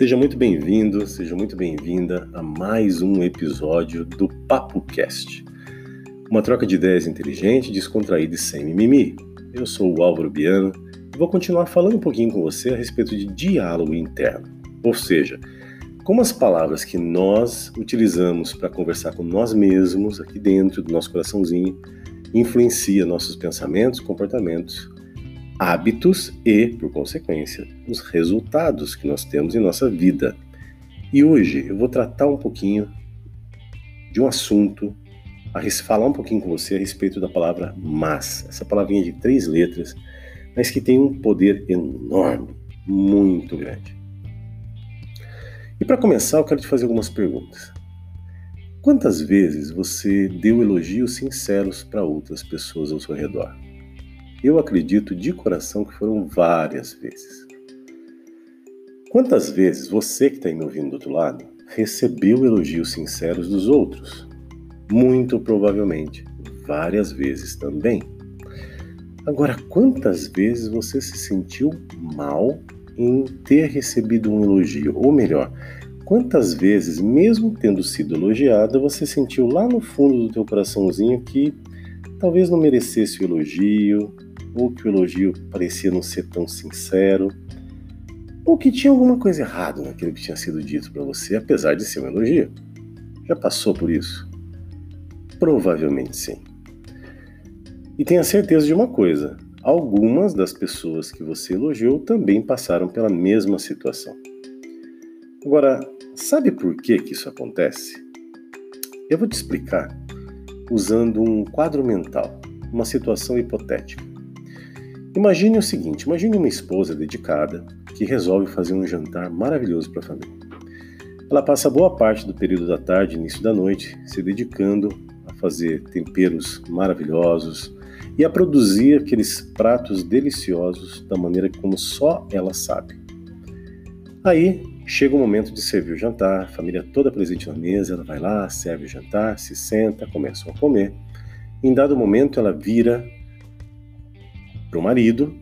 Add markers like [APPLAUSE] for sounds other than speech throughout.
Seja muito bem-vindo, seja muito bem-vinda a mais um episódio do Papo Cast. Uma troca de ideias inteligente, descontraída e sem mimimi. Eu sou o Álvaro Biano e vou continuar falando um pouquinho com você a respeito de diálogo interno. Ou seja, como as palavras que nós utilizamos para conversar com nós mesmos aqui dentro do nosso coraçãozinho influencia nossos pensamentos, comportamentos, hábitos e, por consequência, os resultados que nós temos em nossa vida. E hoje eu vou tratar um pouquinho de um assunto, a falar um pouquinho com você a respeito da palavra mas. Essa palavrinha de três letras, mas que tem um poder enorme, muito grande. E para começar, eu quero te fazer algumas perguntas. Quantas vezes você deu elogios sinceros para outras pessoas ao seu redor? Eu acredito de coração que foram várias vezes. Quantas vezes você que está me ouvindo do outro lado recebeu elogios sinceros dos outros? Muito provavelmente, várias vezes também. Agora, quantas vezes você se sentiu mal em ter recebido um elogio? Ou melhor, quantas vezes, mesmo tendo sido elogiada, você sentiu lá no fundo do teu coraçãozinho que talvez não merecesse o elogio, ou que o elogio parecia não ser tão sincero, ou que tinha alguma coisa errada naquilo que tinha sido dito para você, apesar de ser um elogio. Já passou por isso? Provavelmente sim. E tenha certeza de uma coisa: algumas das pessoas que você elogiou também passaram pela mesma situação. Agora, sabe por que, que isso acontece? Eu vou te explicar usando um quadro mental, uma situação hipotética. Imagine o seguinte: imagine uma esposa dedicada que resolve fazer um jantar maravilhoso para a família. Ela passa boa parte do período da tarde início da noite se dedicando a fazer temperos maravilhosos e a produzir aqueles pratos deliciosos da maneira como só ela sabe. Aí chega o momento de servir o jantar, a família toda presente na mesa, ela vai lá, serve o jantar, se senta, começam a comer. Em dado momento, ela vira para o marido,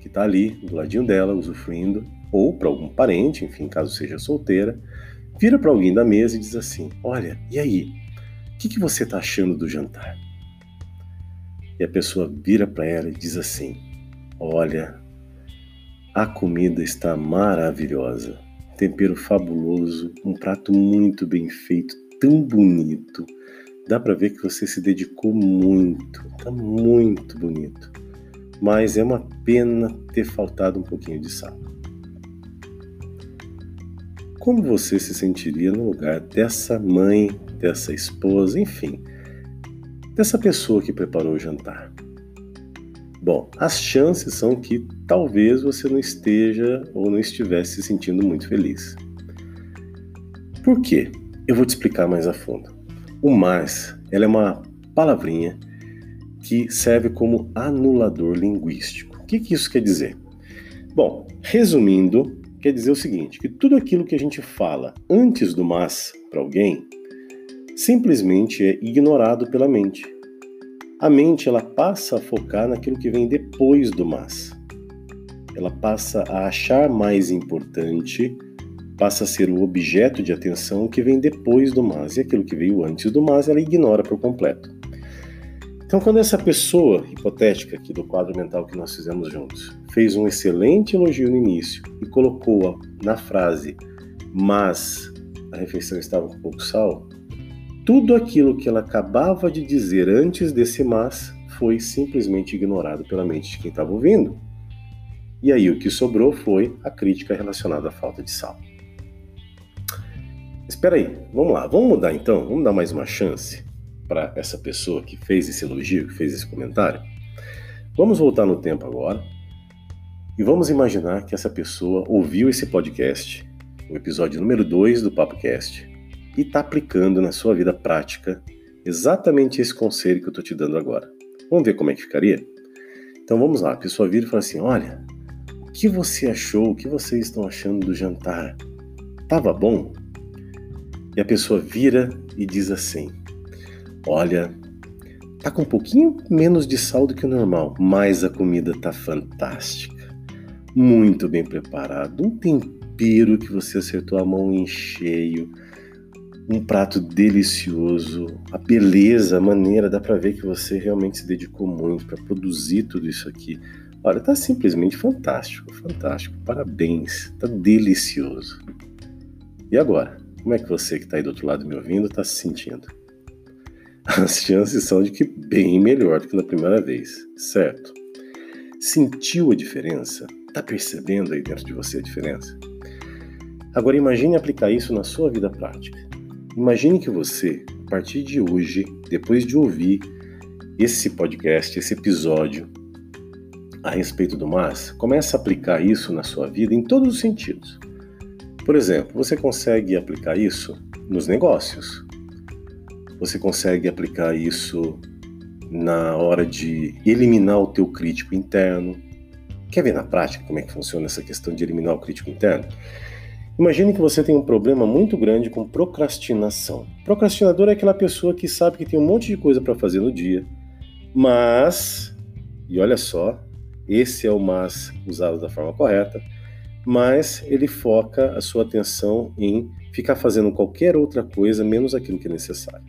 que está ali do ladinho dela, usufruindo, ou para algum parente, enfim, caso seja solteira, vira para alguém da mesa e diz assim: Olha, e aí? O que, que você está achando do jantar? E a pessoa vira para ela e diz assim: Olha, a comida está maravilhosa, tempero fabuloso, um prato muito bem feito, tão bonito. Dá para ver que você se dedicou muito, tá muito bonito mas é uma pena ter faltado um pouquinho de sal. Como você se sentiria no lugar dessa mãe, dessa esposa, enfim, dessa pessoa que preparou o jantar? Bom, as chances são que talvez você não esteja ou não estivesse se sentindo muito feliz. Por quê? Eu vou te explicar mais a fundo. O mais, ela é uma palavrinha que serve como anulador linguístico. O que, que isso quer dizer? Bom, resumindo, quer dizer o seguinte: que tudo aquilo que a gente fala antes do mas para alguém simplesmente é ignorado pela mente. A mente ela passa a focar naquilo que vem depois do mas. Ela passa a achar mais importante, passa a ser o objeto de atenção que vem depois do mas, e aquilo que veio antes do mas ela ignora por completo. Então, quando essa pessoa hipotética aqui do quadro mental que nós fizemos juntos fez um excelente elogio no início e colocou na frase, mas a refeição estava com pouco sal, tudo aquilo que ela acabava de dizer antes desse mas foi simplesmente ignorado pela mente de quem estava ouvindo. E aí o que sobrou foi a crítica relacionada à falta de sal. Espera aí, vamos lá, vamos mudar então, vamos dar mais uma chance para essa pessoa que fez esse elogio, que fez esse comentário? Vamos voltar no tempo agora e vamos imaginar que essa pessoa ouviu esse podcast, o episódio número 2 do PapoCast, e está aplicando na sua vida prática exatamente esse conselho que eu estou te dando agora. Vamos ver como é que ficaria? Então vamos lá, a pessoa vira e fala assim: Olha, o que você achou, o que vocês estão achando do jantar? Tava bom? E a pessoa vira e diz assim: Olha, tá com um pouquinho menos de sal do que o normal, mas a comida tá fantástica. Muito bem preparado, um tempero que você acertou a mão em cheio, um prato delicioso, a beleza, a maneira, dá para ver que você realmente se dedicou muito para produzir tudo isso aqui. Olha, tá simplesmente fantástico, fantástico. Parabéns, tá delicioso. E agora, como é que você que está aí do outro lado me ouvindo está se sentindo? As chances são de que bem melhor do que na primeira vez, certo? Sentiu a diferença? Está percebendo aí dentro de você a diferença? Agora imagine aplicar isso na sua vida prática. Imagine que você, a partir de hoje, depois de ouvir esse podcast, esse episódio a respeito do MAS, comece a aplicar isso na sua vida em todos os sentidos. Por exemplo, você consegue aplicar isso nos negócios. Você consegue aplicar isso na hora de eliminar o teu crítico interno. Quer ver na prática como é que funciona essa questão de eliminar o crítico interno? Imagine que você tem um problema muito grande com procrastinação. Procrastinador é aquela pessoa que sabe que tem um monte de coisa para fazer no dia, mas, e olha só, esse é o mas usado da forma correta, mas ele foca a sua atenção em ficar fazendo qualquer outra coisa menos aquilo que é necessário.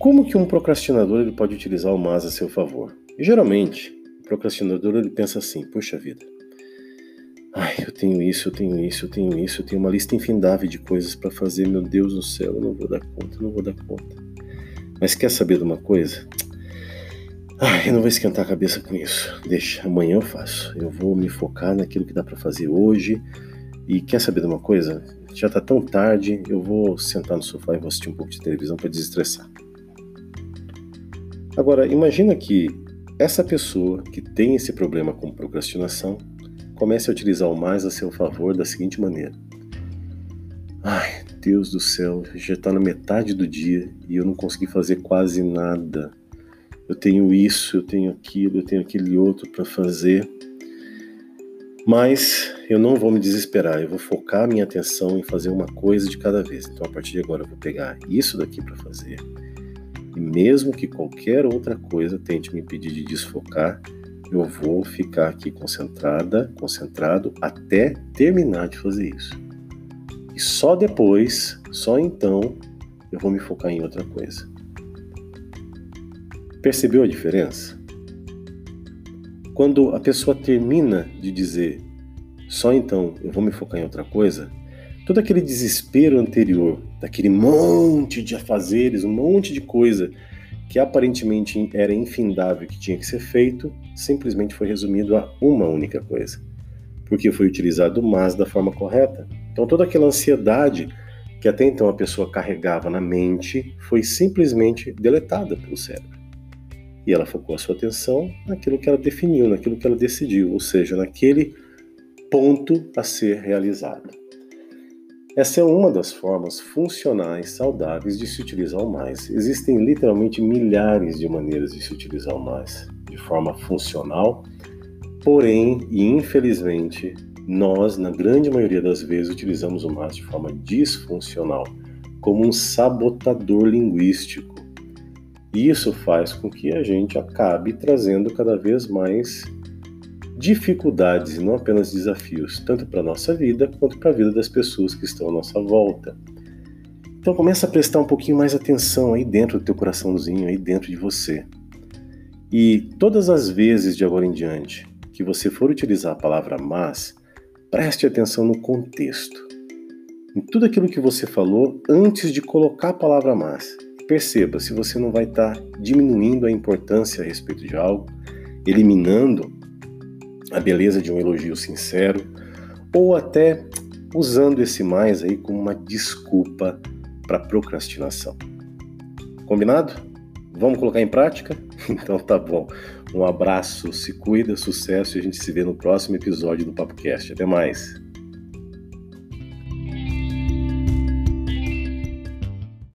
Como que um procrastinador ele pode utilizar o mas a seu favor? E, geralmente, o procrastinador ele pensa assim: puxa vida, ai, eu tenho isso, eu tenho isso, eu tenho isso, eu tenho uma lista infindável de coisas para fazer, meu Deus do céu, eu não vou dar conta, eu não vou dar conta. Mas quer saber de uma coisa? Ai, eu não vou esquentar a cabeça com isso. Deixa, amanhã eu faço. Eu vou me focar naquilo que dá para fazer hoje. E quer saber de uma coisa? Já tá tão tarde, eu vou sentar no sofá e vou assistir um pouco de televisão para desestressar. Agora, imagina que essa pessoa que tem esse problema com procrastinação comece a utilizar o mais a seu favor da seguinte maneira: Ai, Deus do céu, já está na metade do dia e eu não consegui fazer quase nada. Eu tenho isso, eu tenho aquilo, eu tenho aquele outro para fazer. Mas eu não vou me desesperar, eu vou focar minha atenção em fazer uma coisa de cada vez. Então, a partir de agora, eu vou pegar isso daqui para fazer mesmo que qualquer outra coisa tente me impedir de desfocar, eu vou ficar aqui concentrada, concentrado até terminar de fazer isso. E só depois, só então, eu vou me focar em outra coisa. Percebeu a diferença? Quando a pessoa termina de dizer só então eu vou me focar em outra coisa, todo aquele desespero anterior, daquele monte de afazeres, um monte de coisa que aparentemente era infindável que tinha que ser feito, simplesmente foi resumido a uma única coisa. Porque foi utilizado o mas da forma correta. Então toda aquela ansiedade que até então a pessoa carregava na mente foi simplesmente deletada pelo cérebro. E ela focou a sua atenção naquilo que ela definiu, naquilo que ela decidiu, ou seja, naquele ponto a ser realizado. Essa é uma das formas funcionais saudáveis de se utilizar o mais. Existem literalmente milhares de maneiras de se utilizar o mais de forma funcional, porém, e infelizmente, nós, na grande maioria das vezes, utilizamos o mais de forma disfuncional, como um sabotador linguístico. Isso faz com que a gente acabe trazendo cada vez mais dificuldades e não apenas desafios, tanto para a nossa vida quanto para a vida das pessoas que estão à nossa volta. Então começa a prestar um pouquinho mais atenção aí dentro do teu coraçãozinho, aí dentro de você. E todas as vezes de agora em diante que você for utilizar a palavra mas, preste atenção no contexto. Em tudo aquilo que você falou antes de colocar a palavra mas. Perceba se você não vai estar tá diminuindo a importância a respeito de algo, eliminando a beleza de um elogio sincero, ou até usando esse mais aí como uma desculpa para procrastinação. Combinado? Vamos colocar em prática? [LAUGHS] Então tá bom. Um abraço, se cuida, sucesso e a gente se vê no próximo episódio do PapoCast. Até mais.